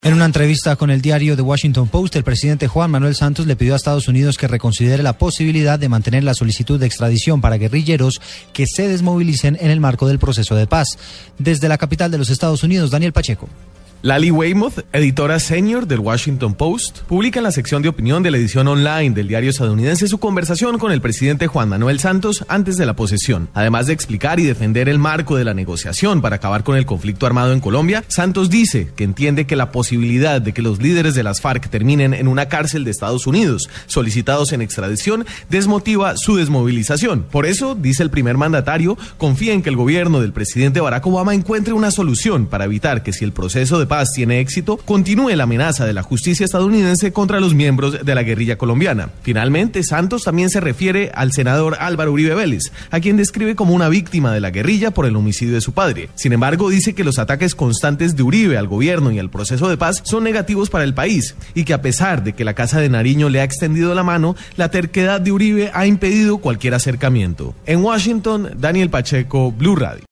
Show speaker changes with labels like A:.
A: En una entrevista con el diario The Washington Post, el presidente Juan Manuel Santos le pidió a Estados Unidos que reconsidere la posibilidad de mantener la solicitud de extradición para guerrilleros que se desmovilicen en el marco del proceso de paz. Desde la capital de los Estados Unidos, Daniel Pacheco.
B: Lali Weymouth, editora senior del Washington Post, publica en la sección de opinión de la edición online del diario estadounidense su conversación con el presidente Juan Manuel Santos antes de la posesión. Además de explicar y defender el marco de la negociación para acabar con el conflicto armado en Colombia, Santos dice que entiende que la posibilidad de que los líderes de las FARC terminen en una cárcel de Estados Unidos, solicitados en extradición, desmotiva su desmovilización. Por eso, dice el primer mandatario, confía en que el gobierno del presidente Barack Obama encuentre una solución para evitar que si el proceso de paz tiene éxito, continúe la amenaza de la justicia estadounidense contra los miembros de la guerrilla colombiana. Finalmente, Santos también se refiere al senador Álvaro Uribe Vélez, a quien describe como una víctima de la guerrilla por el homicidio de su padre. Sin embargo, dice que los ataques constantes de Uribe al gobierno y al proceso de paz son negativos para el país y que a pesar de que la Casa de Nariño le ha extendido la mano, la terquedad de Uribe ha impedido cualquier acercamiento. En Washington, Daniel Pacheco, Blue Radio.